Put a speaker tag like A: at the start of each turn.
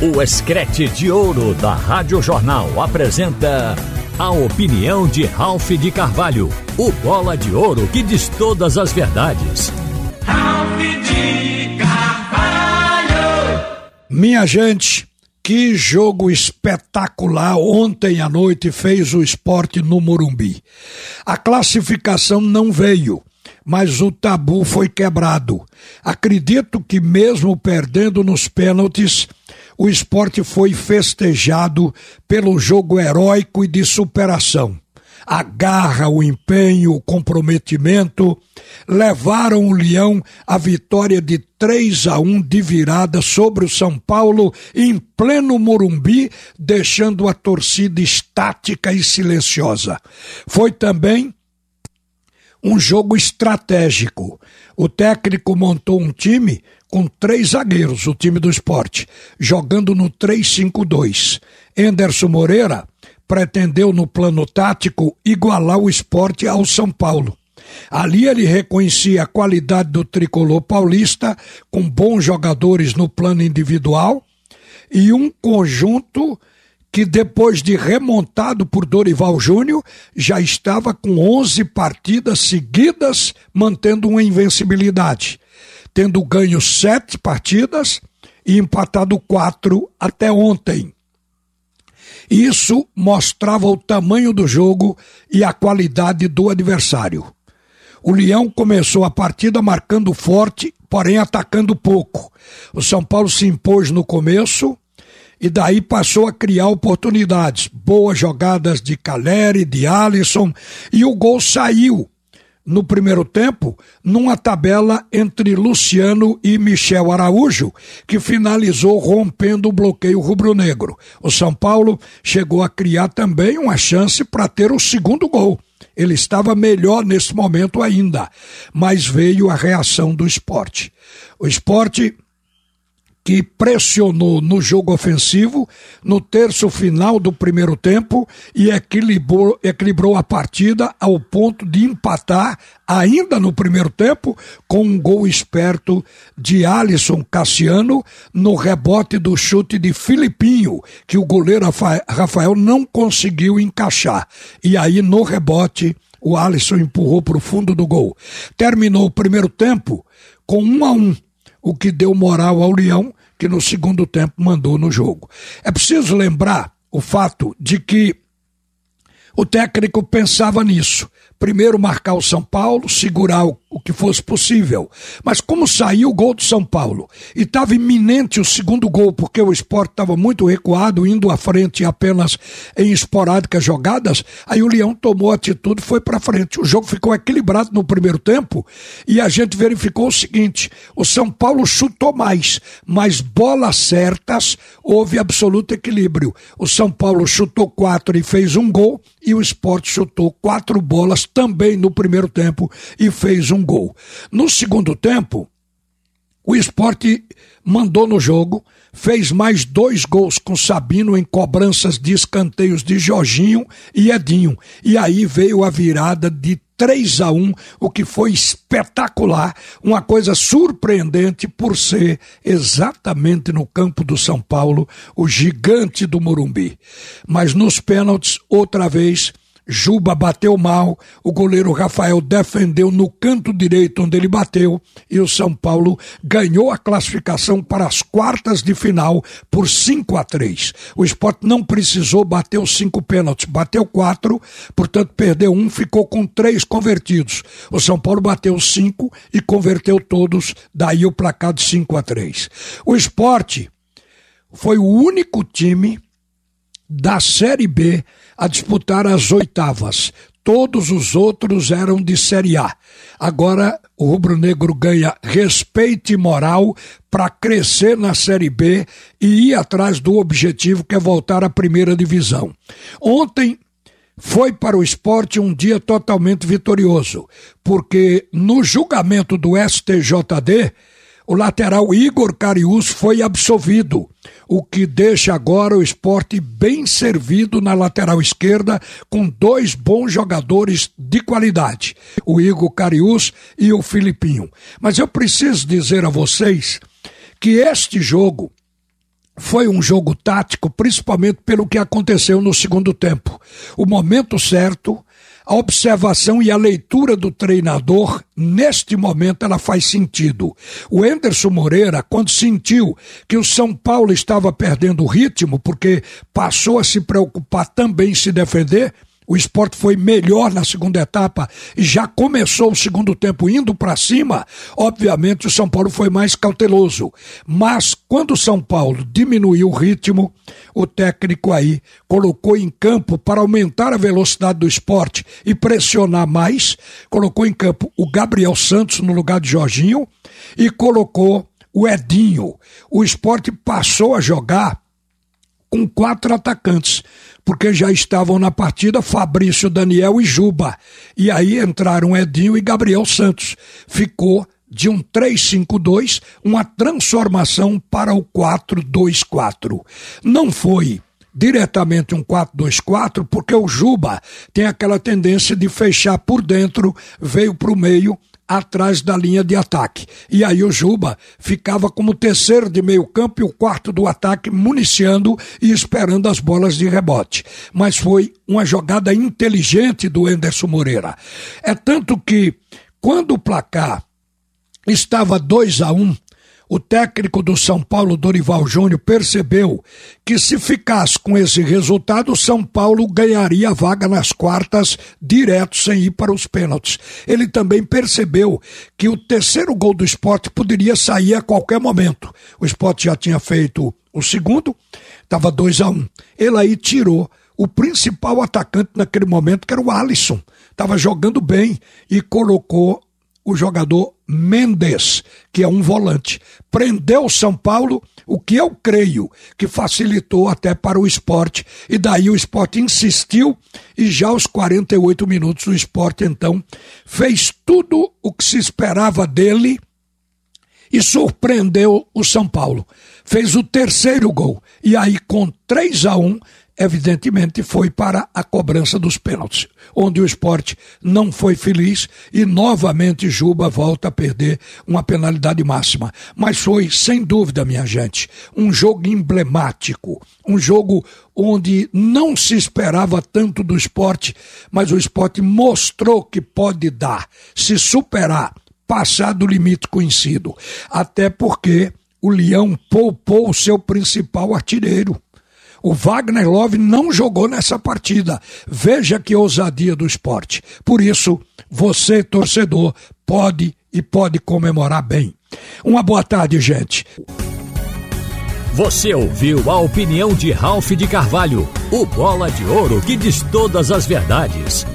A: O Escrete de Ouro da Rádio Jornal apresenta a opinião de Ralph de Carvalho, o bola de ouro que diz todas as verdades.
B: Ralph de Carvalho!
C: Minha gente, que jogo espetacular ontem à noite fez o esporte no Morumbi. A classificação não veio mas o tabu foi quebrado. Acredito que, mesmo perdendo nos pênaltis, o esporte foi festejado pelo jogo heróico e de superação. A garra, o empenho, o comprometimento levaram o Leão à vitória de 3 a 1 de virada sobre o São Paulo em pleno Morumbi, deixando a torcida estática e silenciosa. Foi também um jogo estratégico. O técnico montou um time com três zagueiros, o time do esporte, jogando no 3-5-2. Enderson Moreira pretendeu, no plano tático, igualar o esporte ao São Paulo. Ali ele reconhecia a qualidade do tricolor paulista, com bons jogadores no plano individual, e um conjunto que depois de remontado por Dorival Júnior, já estava com 11 partidas seguidas mantendo uma invencibilidade, tendo ganho sete partidas e empatado quatro até ontem. Isso mostrava o tamanho do jogo e a qualidade do adversário. O Leão começou a partida marcando forte, porém atacando pouco. O São Paulo se impôs no começo, e daí passou a criar oportunidades. Boas jogadas de Caleri, de Alisson, e o gol saiu no primeiro tempo numa tabela entre Luciano e Michel Araújo, que finalizou rompendo o bloqueio rubro-negro. O São Paulo chegou a criar também uma chance para ter o segundo gol. Ele estava melhor nesse momento ainda, mas veio a reação do esporte. O esporte que pressionou no jogo ofensivo no terço final do primeiro tempo e equilibrou, equilibrou a partida ao ponto de empatar ainda no primeiro tempo com um gol esperto de Alisson Cassiano no rebote do chute de Filipinho, que o goleiro Rafael não conseguiu encaixar. E aí no rebote o Alisson empurrou para o fundo do gol. Terminou o primeiro tempo com um a um o que deu moral ao Leão, que no segundo tempo mandou no jogo. É preciso lembrar o fato de que o técnico pensava nisso primeiro marcar o São Paulo, segurar o, o que fosse possível. Mas como saiu o gol do São Paulo e estava iminente o segundo gol, porque o esporte estava muito recuado, indo à frente apenas em esporádicas jogadas, aí o Leão tomou atitude e foi para frente. O jogo ficou equilibrado no primeiro tempo e a gente verificou o seguinte: o São Paulo chutou mais, mas bolas certas, houve absoluto equilíbrio. O São Paulo chutou quatro e fez um gol, e o esporte chutou quatro bolas também no primeiro tempo e fez um gol. No segundo tempo, o esporte mandou no jogo, fez mais dois gols com Sabino em cobranças de escanteios de Jorginho e Edinho. E aí veio a virada de 3 a 1, o que foi espetacular, uma coisa surpreendente por ser exatamente no campo do São Paulo, o gigante do Morumbi. Mas nos pênaltis, outra vez, Juba bateu mal, o goleiro Rafael defendeu no canto direito onde ele bateu e o São Paulo ganhou a classificação para as quartas de final por 5 a 3. O esporte não precisou bater os cinco pênaltis, bateu quatro, portanto perdeu um, ficou com três convertidos. O São Paulo bateu cinco e converteu todos, daí o placar de 5 a 3. O esporte foi o único time da Série B a disputar as oitavas. Todos os outros eram de Série A. Agora o rubro-negro ganha respeito e moral para crescer na Série B e ir atrás do objetivo que é voltar à primeira divisão. Ontem foi para o esporte um dia totalmente vitorioso, porque no julgamento do STJD o lateral Igor Carius foi absolvido, o que deixa agora o esporte bem servido na lateral esquerda, com dois bons jogadores de qualidade, o Igor Carius e o Filipinho. Mas eu preciso dizer a vocês que este jogo foi um jogo tático, principalmente pelo que aconteceu no segundo tempo. O momento certo, a observação e a leitura do treinador, neste momento, ela faz sentido. O Enderson Moreira, quando sentiu que o São Paulo estava perdendo o ritmo, porque passou a se preocupar também em se defender, o esporte foi melhor na segunda etapa e já começou o segundo tempo indo para cima. Obviamente, o São Paulo foi mais cauteloso. Mas quando o São Paulo diminuiu o ritmo, o técnico aí colocou em campo para aumentar a velocidade do esporte e pressionar mais. Colocou em campo o Gabriel Santos no lugar de Jorginho e colocou o Edinho. O esporte passou a jogar com quatro atacantes, porque já estavam na partida Fabrício, Daniel e Juba. E aí entraram Edinho e Gabriel Santos. Ficou de um 3-5-2 uma transformação para o 4-2-4. Não foi diretamente um 4-2-4, porque o Juba tem aquela tendência de fechar por dentro, veio para o meio atrás da linha de ataque. E aí o Juba ficava como terceiro de meio campo e o quarto do ataque municiando e esperando as bolas de rebote. Mas foi uma jogada inteligente do Enderson Moreira. É tanto que quando o placar estava 2 a 1 um, o técnico do São Paulo, Dorival Júnior, percebeu que se ficasse com esse resultado, o São Paulo ganharia a vaga nas quartas direto, sem ir para os pênaltis. Ele também percebeu que o terceiro gol do esporte poderia sair a qualquer momento. O esporte já tinha feito o segundo, estava 2 a 1 um. Ele aí tirou o principal atacante naquele momento, que era o Alisson. Estava jogando bem e colocou o jogador Mendes, que é um volante. Prendeu o São Paulo, o que eu creio que facilitou até para o esporte. E daí o esporte insistiu e já aos 48 minutos o esporte então fez tudo o que se esperava dele e surpreendeu o São Paulo. Fez o terceiro gol. E aí, com 3 a 1 evidentemente foi para a cobrança dos pênaltis, onde o esporte não foi feliz e novamente Juba volta a perder uma penalidade máxima. Mas foi, sem dúvida, minha gente, um jogo emblemático, um jogo onde não se esperava tanto do esporte, mas o esporte mostrou que pode dar, se superar, passar do limite conhecido. Até porque o Leão poupou o seu principal artilheiro. O Wagner Love não jogou nessa partida. Veja que ousadia do esporte. Por isso, você, torcedor, pode e pode comemorar bem. Uma boa tarde, gente.
A: Você ouviu a opinião de Ralph de Carvalho, o bola de ouro que diz todas as verdades.